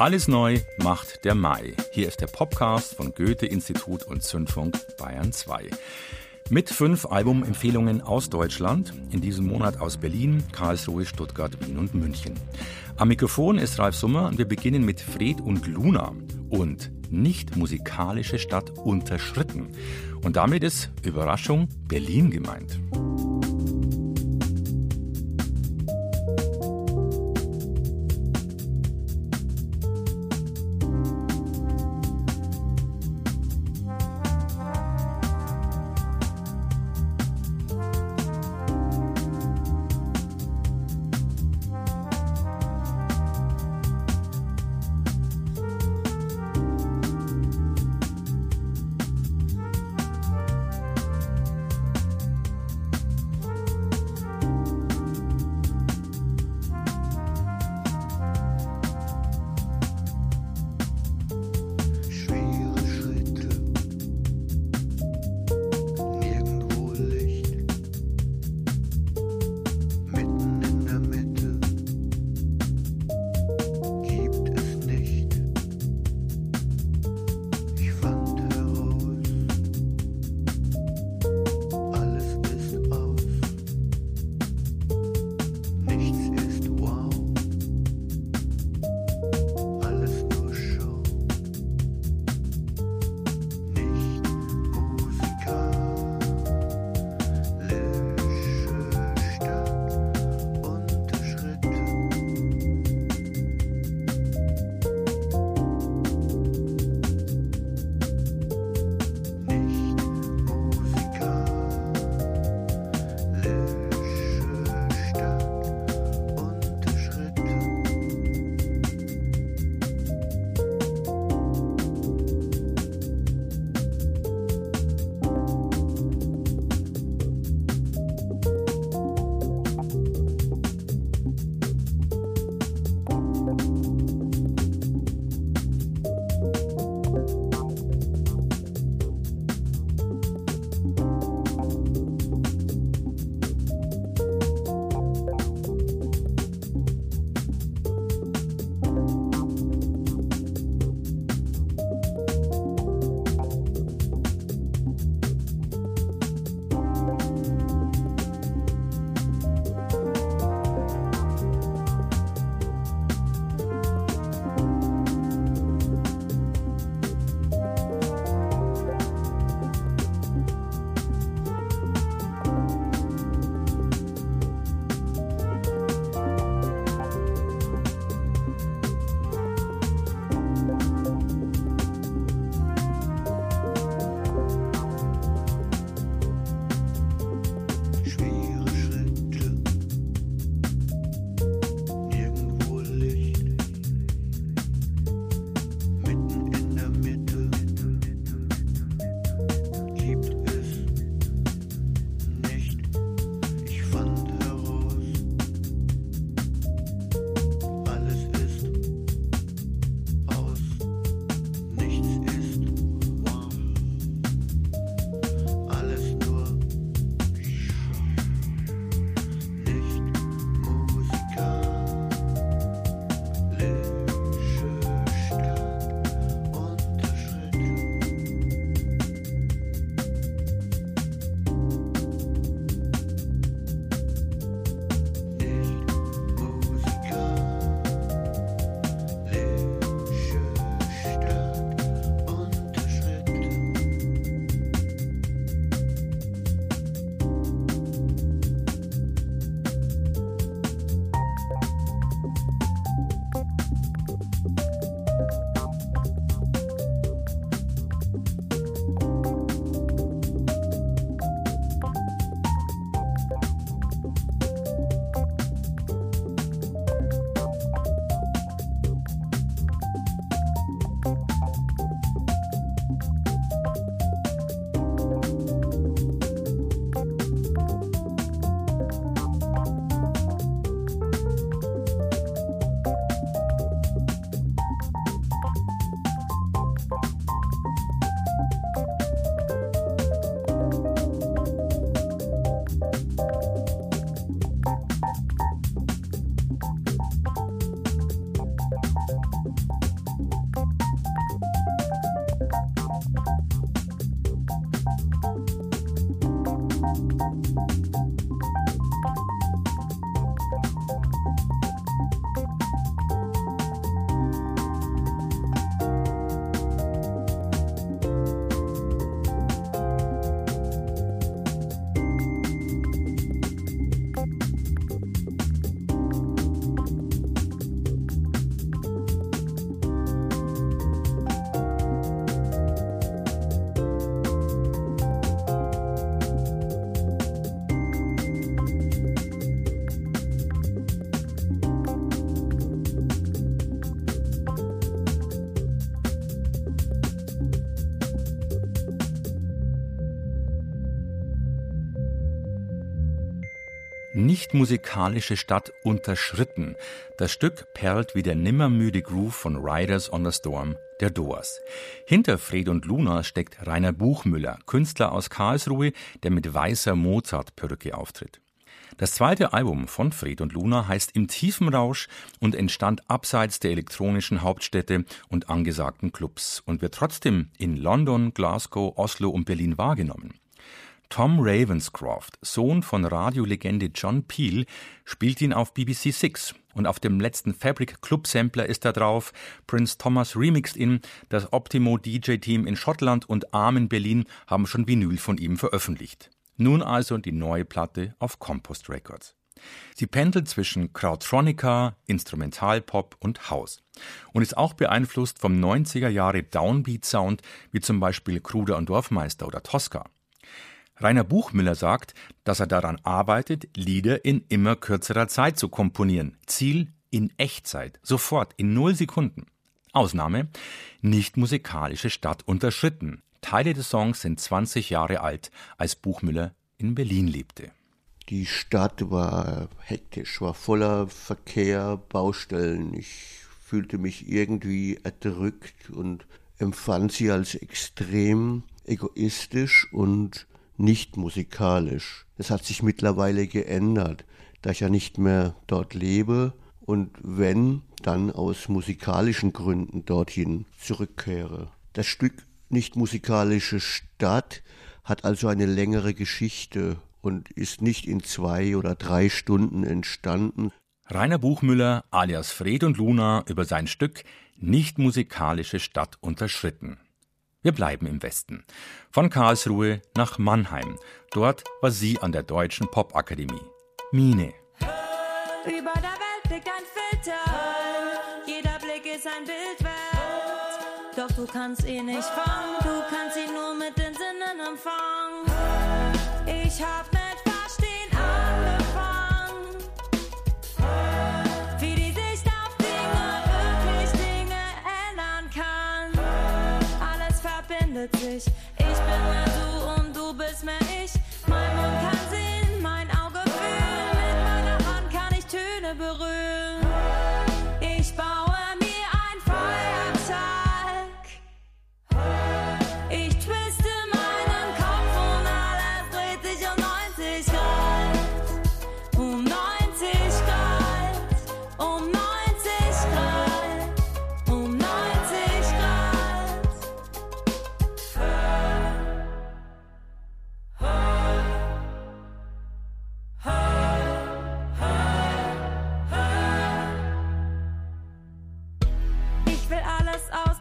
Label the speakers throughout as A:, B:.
A: Alles neu macht der Mai. Hier ist der Podcast von Goethe-Institut und Zündfunk Bayern 2. Mit fünf Albumempfehlungen aus Deutschland, in diesem Monat aus Berlin, Karlsruhe, Stuttgart, Wien und München. Am Mikrofon ist Ralf Summer und wir beginnen mit Fred und Luna und nicht musikalische Stadt unterschritten. Und damit ist Überraschung Berlin gemeint. Nicht musikalische Stadt unterschritten. Das Stück perlt wie der nimmermüde Groove von Riders on the Storm der Doors. Hinter Fred und Luna steckt Rainer Buchmüller, Künstler aus Karlsruhe, der mit weißer Mozart-Perücke auftritt. Das zweite Album von Fred und Luna heißt Im tiefen Rausch und entstand abseits der elektronischen Hauptstädte und angesagten Clubs und wird trotzdem in London, Glasgow, Oslo und Berlin wahrgenommen. Tom Ravenscroft, Sohn von Radiolegende John Peel, spielt ihn auf BBC Six. Und auf dem letzten Fabric Club Sampler ist er drauf. Prince Thomas remixed ihn. Das Optimo DJ Team in Schottland und Arm in Berlin haben schon Vinyl von ihm veröffentlicht. Nun also die neue Platte auf Compost Records. Sie pendelt zwischen Krautronica, Instrumentalpop und House und ist auch beeinflusst vom 90er Jahre Downbeat Sound wie zum Beispiel Kruder und Dorfmeister oder Tosca. Rainer Buchmüller sagt, dass er daran arbeitet, Lieder in immer kürzerer Zeit zu komponieren. Ziel in Echtzeit, sofort, in null Sekunden. Ausnahme, nicht musikalische Stadt unterschritten. Teile des Songs sind 20 Jahre alt, als Buchmüller in Berlin lebte.
B: Die Stadt war hektisch, war voller Verkehr, Baustellen. Ich fühlte mich irgendwie erdrückt und empfand sie als extrem egoistisch und nicht musikalisch. Es hat sich mittlerweile geändert, da ich ja nicht mehr dort lebe und wenn, dann aus musikalischen Gründen dorthin zurückkehre. Das Stück Nicht musikalische Stadt hat also eine längere Geschichte und ist nicht in zwei oder drei Stunden entstanden.
A: Rainer Buchmüller alias Fred und Luna über sein Stück Nicht musikalische Stadt unterschritten. Wir bleiben im Westen. Von Karlsruhe nach Mannheim. Dort war sie an der Deutschen Popakademie. Mine.
C: Über der Welt blickt ein Filter. Jeder Blick ist ein Bild wert. Doch du kannst ihn nicht fangen. Du kannst ihn nur mit den Sinnen empfangen. Ich hab verbindet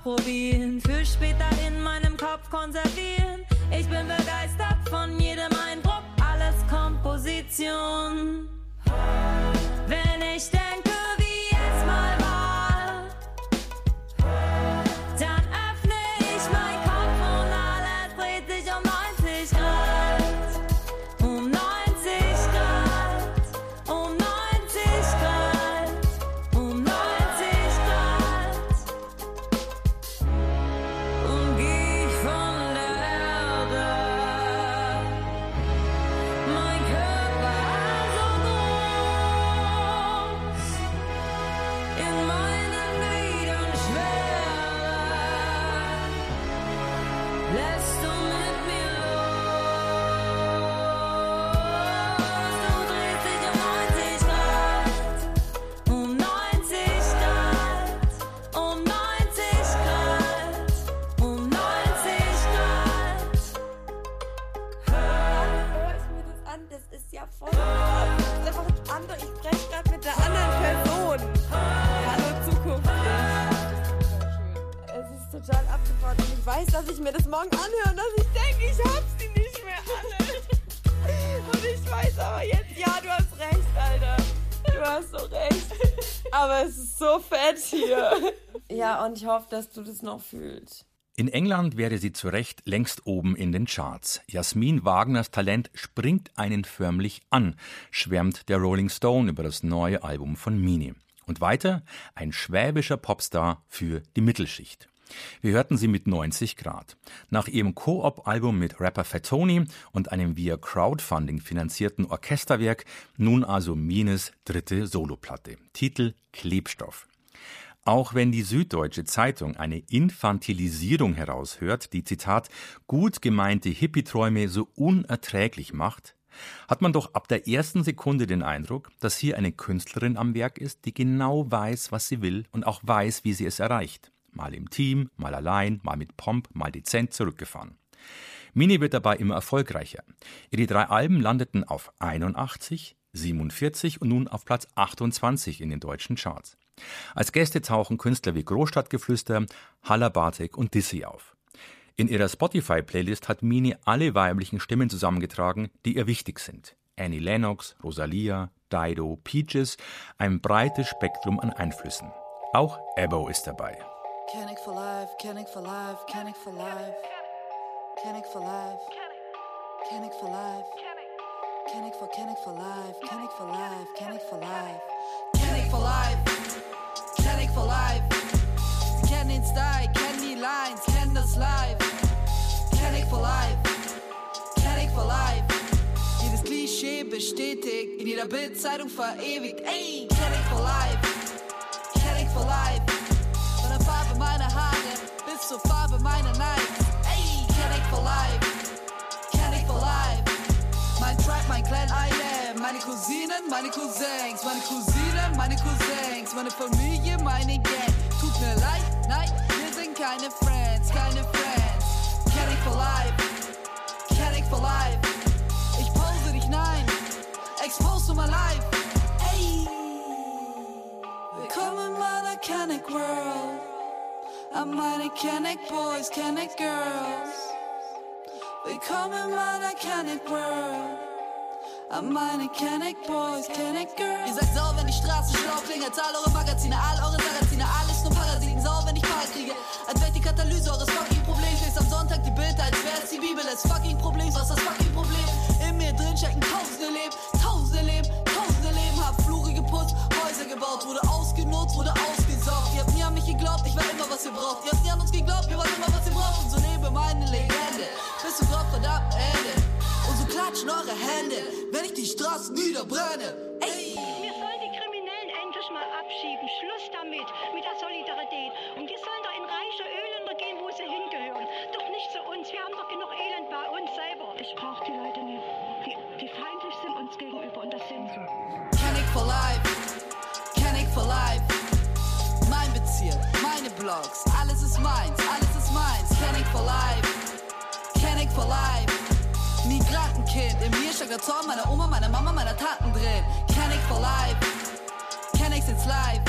C: ausprobieren, für später in meinem Kopf konservieren. Ich
D: hoffe, dass du das noch fühlst.
A: In England wäre sie zu Recht längst oben in den Charts. Jasmin Wagners Talent springt einen förmlich an, schwärmt der Rolling Stone über das neue Album von Mini. Und weiter ein schwäbischer Popstar für die Mittelschicht. Wir hörten sie mit 90 Grad. Nach ihrem Koop-Album mit Rapper Fatoni und einem via Crowdfunding finanzierten Orchesterwerk nun also Mines dritte Soloplatte. Titel Klebstoff. Auch wenn die Süddeutsche Zeitung eine Infantilisierung heraushört, die Zitat gut gemeinte Hippie-Träume so unerträglich macht, hat man doch ab der ersten Sekunde den Eindruck, dass hier eine Künstlerin am Werk ist, die genau weiß, was sie will und auch weiß, wie sie es erreicht. Mal im Team, mal allein, mal mit Pomp, mal dezent zurückgefahren. Mini wird dabei immer erfolgreicher. Ihre drei Alben landeten auf 81, 47 und nun auf Platz 28 in den deutschen Charts. Als Gäste tauchen Künstler wie Großstadtgeflüster, Haller Bartek und Dizzy auf. In ihrer Spotify-Playlist hat Mini alle weiblichen Stimmen zusammengetragen, die ihr wichtig sind. Annie Lennox, Rosalia, Dido, Peaches, ein breites Spektrum an Einflüssen. Auch Ebo ist dabei. Canic for life, canic for life, canic for life. Canic for life. Canic for life. Canic for canic for life, canic for life, canic for life. Canic for life. Canic for life. Sie kennen den Style, kennen die Lines, kennen das Live. For life. Canic for life. Jedes Klischee bestätigt, in jeder Bildzeitung verewigt. Ey, Canic for life. Canic for life. Von der Farbe meiner Haare bis zur Farbe meiner Nights. Meine Cousins. Meine Cousinen, meine Cousins. Meine Familie, meine Gang. Tut mir leid, nein, wir sind keine Friends, keine Friends. Canic for life. Canic for life. Ich pose dich, nein. Expose to my life. Ey. Willkommen in meiner Canic World. An meine Canic Boys, Canic Girls. Willkommen in meiner Canic World. An meine Canic Boys, Canic Girls. Ihr seid sauer, wenn die Straßen schlau klingen. Als all eure Magazine, all eure Sarrazine, alles nur Parasiten. Sauer, wenn ich Paar kriege. Als wäre die Katalyse eures fucking Problems. Lest am Sonntag die Bilder, als wäre es die Bibel. Das fucking Problem, was das fucking Problem? In mir drin stecken tausende Leben, tausende Leben, tausende Leben. Hab Flure geputzt, Häuser gebaut, wurde ausgenutzt, wurde ausgesaugt. Ihr habt nie an mich geglaubt, ich war immer, was ihr braucht. Ihr habt nie an uns geglaubt, wir waren immer, was ihr braucht. Und so lebe meine Legende, bis zum Gott verdammt Ende. Klatschen eure Hände, wenn ich die Straßen niederbrenne. Ey!
E: Wir sollen die Kriminellen endlich mal abschieben. Schluss damit, mit der Solidarität. Und die sollen da in reiche Öländer gehen, wo sie hingehören. Doch nicht zu uns. Wir haben doch genug Elend bei uns selber. Ich brauche die Leute nicht, die, die feindlich sind uns gegenüber. Und das sind sie.
F: Canic for life, Canic for life. Mein Bezirk, meine Blogs, der Zorn meiner Oma, meiner Mama, meiner Taten drin. Canic for life, Canic since life.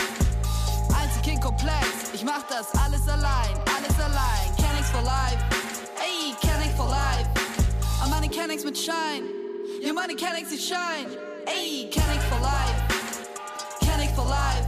F: Einzelkind komplex, ich mach das alles allein, alles allein. Canics for life, ey, Canic for life. An meine Canics mit Schein, ja meine Canics, die Schein. Ey, Canic for life, Canic for life.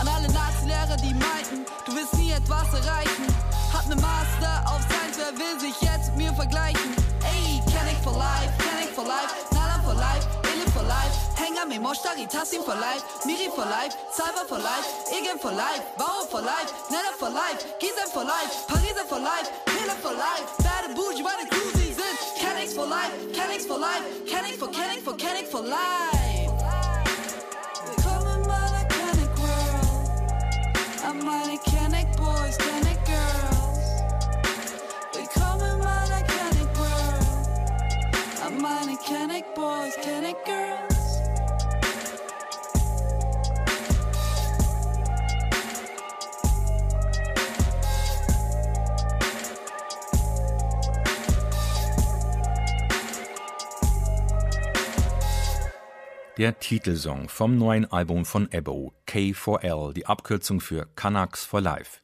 F: An alle Nazi-Lehrer, die meinten, du wirst nie etwas erreichen. Hab ne Master auf Science, wer will sich jetzt mit mir vergleichen? Ey, Canic for life, for life, Nalan for life, Ele for life, Hänger me Moshtari, Tassim for life, Miri for life, Salva for life, Igen for life, Bauer for life, Nella for life, Gizem for life, Pariser for life, Pille for life, Bad Bougie, meine Crew, sie sind Canics for life, Canics for life, Canic for Canic for Canic for life. Willkommen in meiner Canic World, an meine World, an meine Canic Boys, Canic Girls.
A: Der Titelsong vom neuen Album von Ebo, K4L, die Abkürzung für Canucks for Life.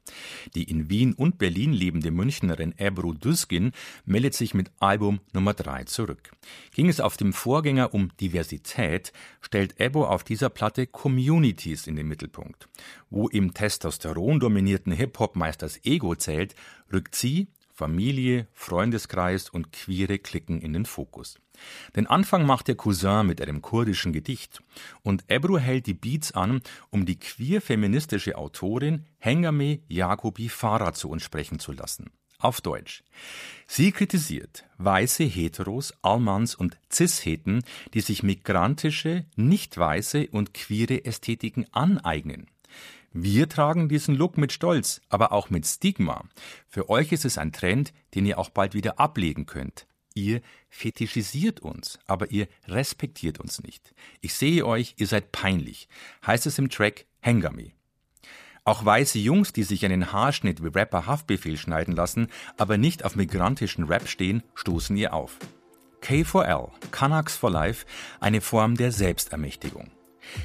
A: Die in Wien und Berlin lebende Münchnerin Ebru Duskin meldet sich mit Album Nummer 3 zurück. Ging es auf dem Vorgänger um Diversität, stellt Ebo auf dieser Platte Communities in den Mittelpunkt. Wo im Testosteron dominierten Hip-Hop-Meisters Ego zählt, rückt sie Familie, Freundeskreis und queere Klicken in den Fokus. Den Anfang macht der Cousin mit einem kurdischen Gedicht und Ebru hält die Beats an, um die queer-feministische Autorin Hengame Jacobi Farah zu uns sprechen zu lassen. Auf Deutsch. Sie kritisiert weiße Heteros, Almans und Cis-Heten, die sich migrantische, nicht weiße und queere Ästhetiken aneignen. Wir tragen diesen Look mit Stolz, aber auch mit Stigma. Für euch ist es ein Trend, den ihr auch bald wieder ablegen könnt. Ihr fetischisiert uns, aber ihr respektiert uns nicht. Ich sehe euch, ihr seid peinlich, heißt es im Track Hengami. Auch weiße Jungs, die sich einen Haarschnitt wie Rapper Haftbefehl schneiden lassen, aber nicht auf migrantischen Rap stehen, stoßen ihr auf. K4L, Canucks for Life, eine Form der Selbstermächtigung.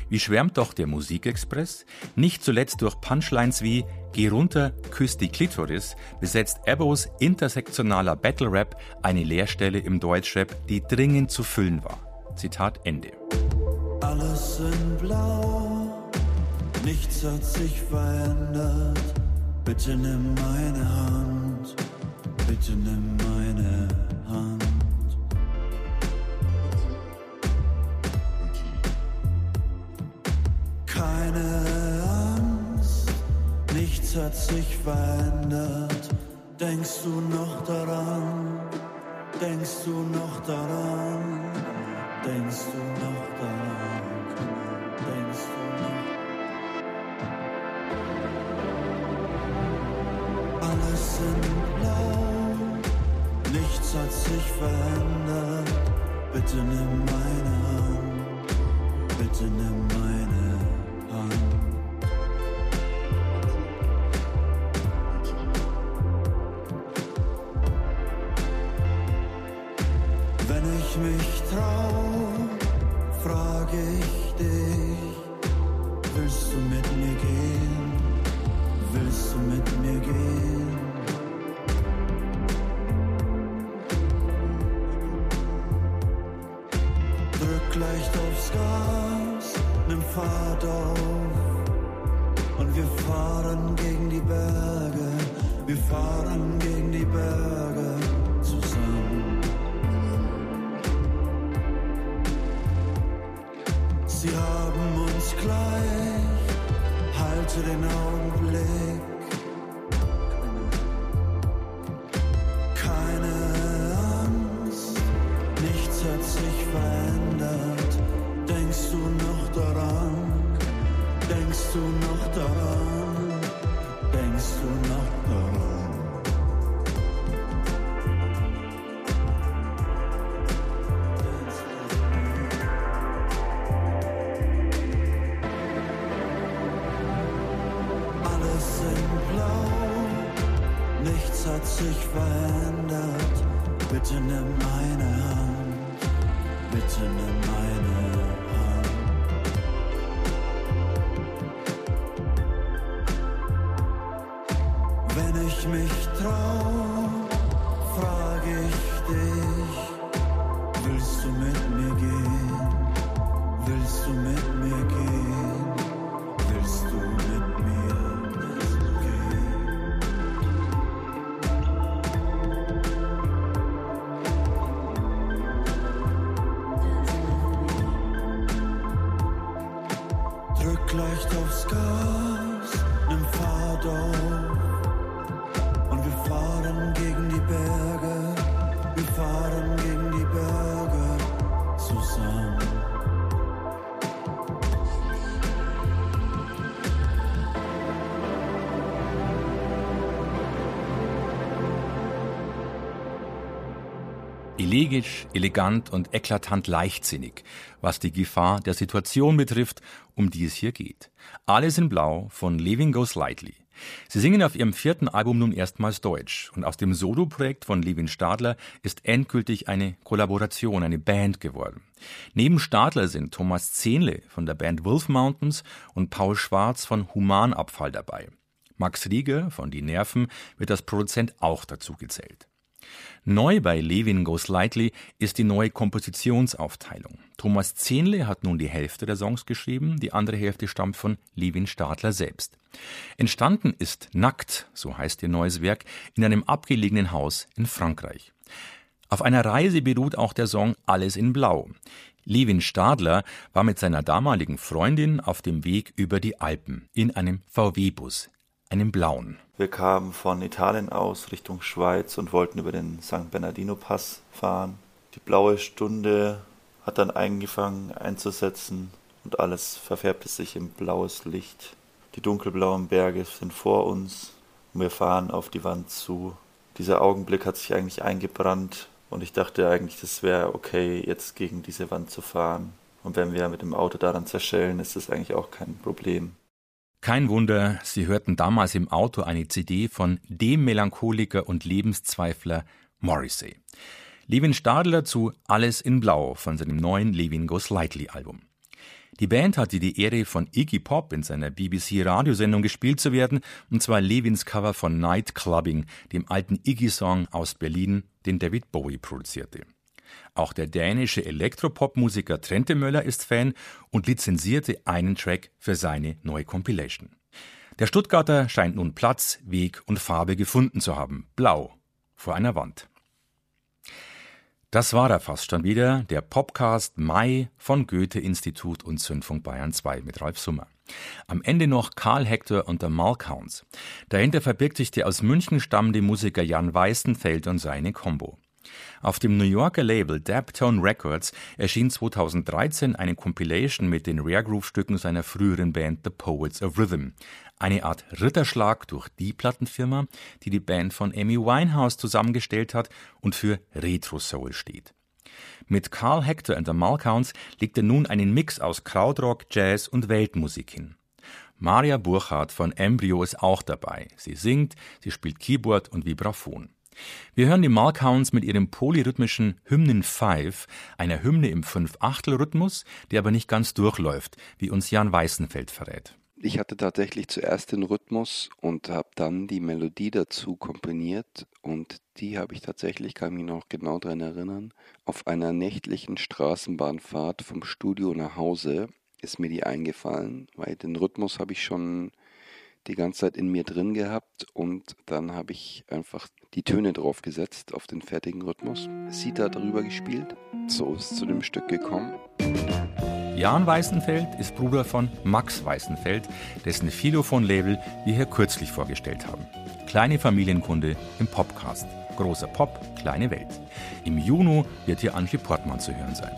A: Wie schwärmt doch der Musikexpress? Nicht zuletzt durch Punchlines wie Geh runter, küss die Klitoris besetzt Ebos intersektionaler Battle Rap eine Leerstelle im Deutschrap, die dringend zu füllen war. Zitat Ende.
G: Alles in Blau, nichts hat sich verändert. Bitte nimm meine Hand, bitte nimm meine Hand. Hat sich verändert. Denkst du noch daran? Denkst du noch daran? Denkst du noch daran? Denkst du noch? Alles in Blau, nichts hat sich verändert. Bitte nimm meine Hand, bitte nimm meine Hand. Drück leicht aufs Gas, nimm Fahrt auf
A: Elegisch, elegant und eklatant leichtsinnig, was die Gefahr der Situation betrifft, um die es hier geht. Alles in Blau von Living Goes Lightly. Sie singen auf ihrem vierten Album nun erstmals Deutsch und aus dem Soloprojekt von Levin Stadler ist endgültig eine Kollaboration, eine Band geworden. Neben Stadler sind Thomas Zehnle von der Band Wolf Mountains und Paul Schwarz von Humanabfall dabei. Max Rieger von Die Nerven wird als Produzent auch dazu gezählt. Neu bei Levin Goes Lightly ist die neue Kompositionsaufteilung. Thomas Zehnle hat nun die Hälfte der Songs geschrieben, die andere Hälfte stammt von Levin Stadler selbst. Entstanden ist Nackt, so heißt ihr neues Werk, in einem abgelegenen Haus in Frankreich. Auf einer Reise beruht auch der Song Alles in Blau. Levin Stadler war mit seiner damaligen Freundin auf dem Weg über die Alpen in einem VW-Bus, einem blauen.
H: Wir kamen von Italien aus Richtung Schweiz und wollten über den St. Bernardino Pass fahren. Die blaue Stunde hat dann angefangen einzusetzen und alles verfärbte sich in blaues Licht. Die dunkelblauen Berge sind vor uns und wir fahren auf die Wand zu. Dieser Augenblick hat sich eigentlich eingebrannt und ich dachte eigentlich, das wäre okay, jetzt gegen diese Wand zu fahren. Und wenn wir mit dem Auto daran zerschellen, ist das eigentlich auch kein Problem.
A: Kein Wunder, Sie hörten damals im Auto eine CD von dem Melancholiker und Lebenszweifler Morrissey. Levin Stadler zu Alles in Blau von seinem neuen Levin Goes Lightly Album. Die Band hatte die Ehre, von Iggy Pop in seiner BBC-Radiosendung gespielt zu werden, und zwar Levins Cover von Night Clubbing, dem alten Iggy-Song aus Berlin, den David Bowie produzierte. Auch der dänische Elektropop-Musiker Trente Möller ist Fan und lizenzierte einen Track für seine neue Compilation. Der Stuttgarter scheint nun Platz, Weg und Farbe gefunden zu haben. Blau vor einer Wand. Das war er fast schon wieder, der Popcast Mai von Goethe-Institut und Zündfunk Bayern 2 mit Ralf Summer. Am Ende noch Karl Hector und der Malcounts. Dahinter verbirgt sich der aus München stammende Musiker Jan Weißenfeld und seine Combo. Auf dem New Yorker Label Daptone Records erschien 2013 eine Compilation mit den Rare Groove Stücken seiner früheren Band The Poets of Rhythm. Eine Art Ritterschlag durch die Plattenfirma, die die Band von Amy Winehouse zusammengestellt hat und für Retro Soul steht. Mit Carl Hector and the Malcounts legt er nun einen Mix aus Krautrock, Jazz und Weltmusik hin. Maria Burchardt von Embryo ist auch dabei. Sie singt, sie spielt Keyboard und Vibraphon. Wir hören die Malcounts mit ihrem polyrhythmischen Hymnen 5, einer Hymne im Fünf-Achtel-Rhythmus, der aber nicht ganz durchläuft, wie uns Jan Weißenfeld verrät.
I: Ich hatte tatsächlich zuerst den Rhythmus und habe dann die Melodie dazu komponiert und die habe ich tatsächlich, kann mich noch genau daran erinnern, auf einer nächtlichen Straßenbahnfahrt vom Studio nach Hause ist mir die eingefallen, weil den Rhythmus habe ich schon die ganze Zeit in mir drin gehabt und dann habe ich einfach die Töne drauf gesetzt auf den fertigen Rhythmus. Sita darüber gespielt, so ist es zu dem Stück gekommen.
A: Jan Weißenfeld ist Bruder von Max Weißenfeld, dessen Philophon-Label wir hier kürzlich vorgestellt haben. Kleine Familienkunde im Popcast. Großer Pop, kleine Welt. Im Juni wird hier Angie Portmann zu hören sein.